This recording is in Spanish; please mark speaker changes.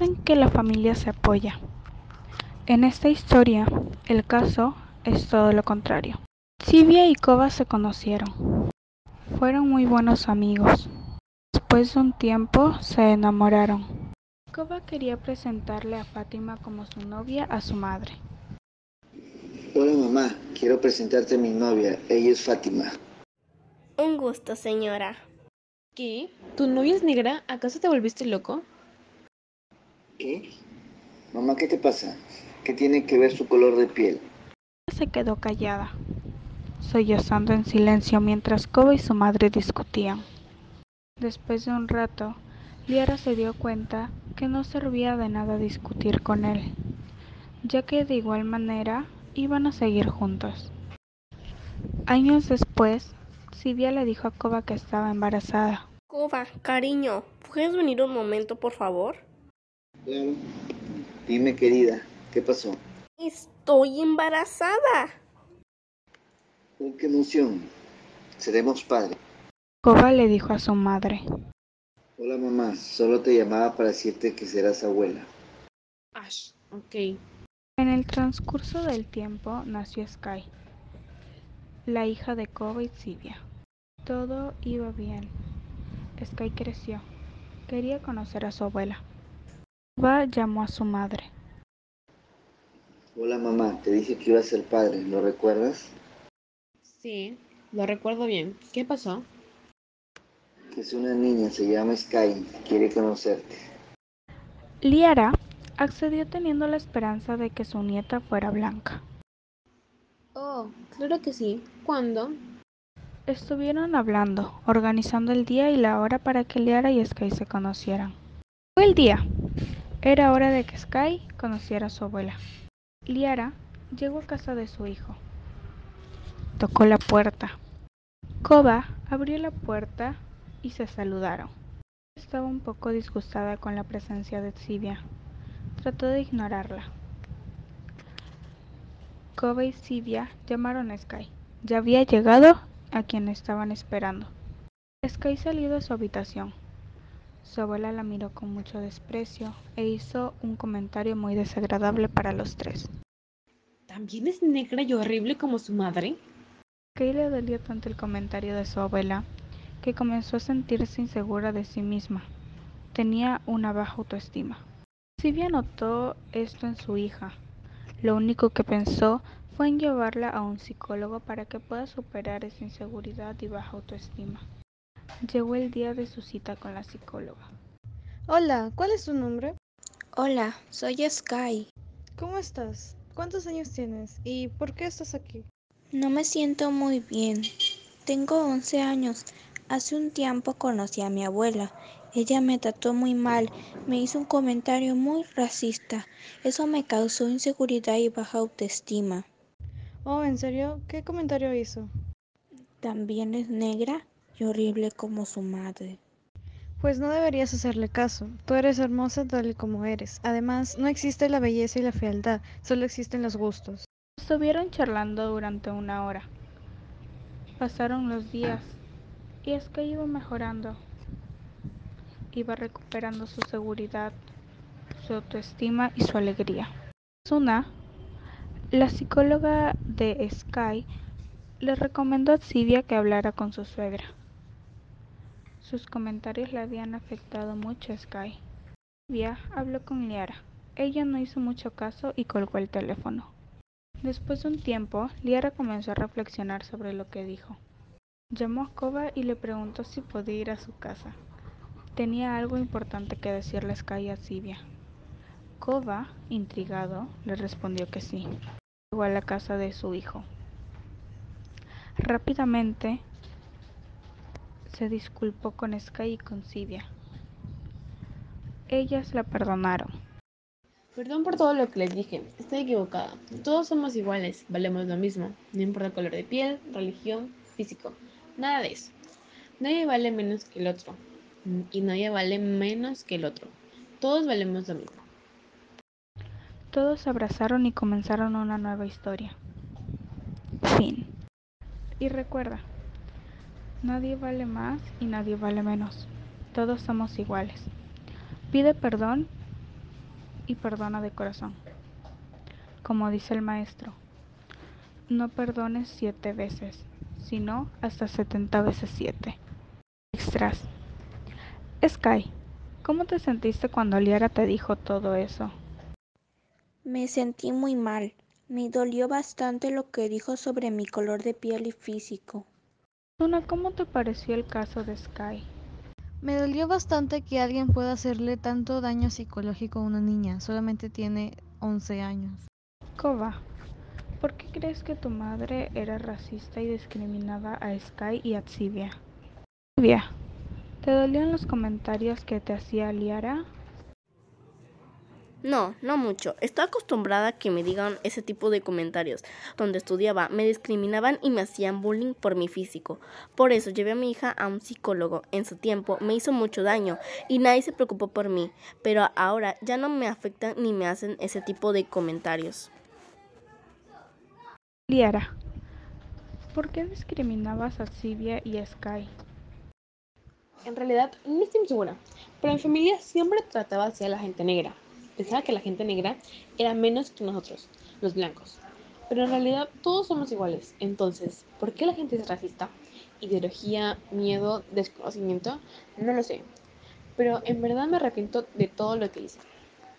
Speaker 1: Dicen que la familia se apoya. En esta historia, el caso es todo lo contrario. Sibia y Koba se conocieron. Fueron muy buenos amigos. Después de un tiempo se enamoraron. Koba quería presentarle a Fátima como su novia a su madre.
Speaker 2: Hola mamá, quiero presentarte a mi novia. Ella es Fátima.
Speaker 3: Un gusto, señora.
Speaker 4: ¿Qué? ¿Tu novia es negra? ¿Acaso te volviste loco?
Speaker 2: ¿Qué? Mamá, ¿qué te pasa? ¿Qué tiene que ver su color de piel?
Speaker 1: Se quedó callada, sollozando en silencio mientras Koba y su madre discutían. Después de un rato, Liara se dio cuenta que no servía de nada discutir con él, ya que de igual manera iban a seguir juntos. Años después, Sibia le dijo a Koba que estaba embarazada.
Speaker 3: Koba, cariño, ¿puedes venir un momento, por favor?
Speaker 2: Claro. Dime, querida, ¿qué pasó?
Speaker 3: Estoy embarazada.
Speaker 2: ¡Oh, qué emoción! Seremos padres.
Speaker 1: Koba le dijo a su madre.
Speaker 2: Hola mamá, solo te llamaba para decirte que serás abuela.
Speaker 4: Ash, ok.
Speaker 1: En el transcurso del tiempo nació Sky, la hija de Koba y Sibia. Todo iba bien. Sky creció. Quería conocer a su abuela. Llamó a su madre.
Speaker 2: Hola mamá, te dije que iba a ser padre, ¿lo recuerdas?
Speaker 4: Sí, lo recuerdo bien. ¿Qué pasó?
Speaker 2: Que es una niña, se llama Sky, quiere conocerte.
Speaker 1: Liara accedió teniendo la esperanza de que su nieta fuera blanca.
Speaker 4: Oh, claro que sí. ¿Cuándo?
Speaker 1: Estuvieron hablando, organizando el día y la hora para que Liara y Sky se conocieran. Fue el día. Era hora de que Sky conociera a su abuela. Liara llegó a casa de su hijo. Tocó la puerta. Koba abrió la puerta y se saludaron. Estaba un poco disgustada con la presencia de Sibia. Trató de ignorarla. Koba y Sibia llamaron a Sky. Ya había llegado a quien estaban esperando. Sky salió de su habitación. Su abuela la miró con mucho desprecio e hizo un comentario muy desagradable para los tres.
Speaker 4: ¿También es negra y horrible como su madre?
Speaker 1: Sky le dolió tanto el comentario de su abuela que comenzó a sentirse insegura de sí misma. Tenía una baja autoestima. Sibia notó esto en su hija. Lo único que pensó fue en llevarla a un psicólogo para que pueda superar esa inseguridad y baja autoestima. Llegó el día de su cita con la psicóloga.
Speaker 5: Hola, ¿cuál es tu nombre?
Speaker 3: Hola, soy Sky.
Speaker 5: ¿Cómo estás? ¿Cuántos años tienes? ¿Y por qué estás aquí?
Speaker 3: No me siento muy bien. Tengo 11 años. Hace un tiempo conocí a mi abuela. Ella me trató muy mal, me hizo un comentario muy racista. Eso me causó inseguridad y baja autoestima.
Speaker 5: Oh, ¿en serio? ¿Qué comentario hizo?
Speaker 3: También es negra y horrible como su madre.
Speaker 5: Pues no deberías hacerle caso. Tú eres hermosa tal y como eres. Además, no existe la belleza y la fealdad, solo existen los gustos.
Speaker 1: Estuvieron charlando durante una hora. Pasaron los días y es que iba mejorando. Iba recuperando su seguridad, su autoestima y su alegría. Suna, la psicóloga de Sky, le recomendó a Sibia que hablara con su suegra. Sus comentarios le habían afectado mucho a Sky. Sibia habló con Liara. Ella no hizo mucho caso y colgó el teléfono. Después de un tiempo, Liara comenzó a reflexionar sobre lo que dijo. Llamó a Koba y le preguntó si podía ir a su casa. Tenía algo importante que decirle a Sky a Sibia. Koba, intrigado, le respondió que sí. Llegó a la casa de su hijo. Rápidamente se disculpó con Sky y con Sibia. Ellas la perdonaron.
Speaker 4: Perdón por todo lo que les dije. Estoy equivocada. Todos somos iguales, valemos lo mismo. No importa el color de piel, religión, físico. Nada de eso. Nadie vale menos que el otro. Y nadie vale menos que el otro. Todos valemos lo mismo.
Speaker 1: Todos se abrazaron y comenzaron una nueva historia. Fin. Y recuerda, nadie vale más y nadie vale menos. Todos somos iguales. Pide perdón y perdona de corazón. Como dice el maestro, no perdones siete veces, sino hasta setenta veces siete. Extras. Sky, ¿cómo te sentiste cuando Liara te dijo todo eso?
Speaker 3: Me sentí muy mal. Me dolió bastante lo que dijo sobre mi color de piel y físico.
Speaker 1: Luna, ¿cómo te pareció el caso de Sky?
Speaker 5: Me dolió bastante que alguien pueda hacerle tanto daño psicológico a una niña. Solamente tiene 11 años.
Speaker 1: Koba, ¿por qué crees que tu madre era racista y discriminaba a Sky y a Tsivia? Tsivia, ¿te dolían los comentarios que te hacía Liara?
Speaker 6: No, no mucho. Estoy acostumbrada a que me digan ese tipo de comentarios. Donde estudiaba, me discriminaban y me hacían bullying por mi físico. Por eso llevé a mi hija a un psicólogo. En su tiempo me hizo mucho daño y nadie se preocupó por mí. Pero ahora ya no me afectan ni me hacen ese tipo de comentarios.
Speaker 1: Liara, ¿por qué discriminabas a Sivia y a Sky?
Speaker 4: En realidad no estoy muy segura, pero en familia siempre trataba así a la gente negra. Pensaba que la gente negra era menos que nosotros, los blancos. Pero en realidad todos somos iguales. Entonces, ¿por qué la gente es racista? Ideología, miedo, desconocimiento, no lo sé. Pero en verdad me arrepiento de todo lo que hice.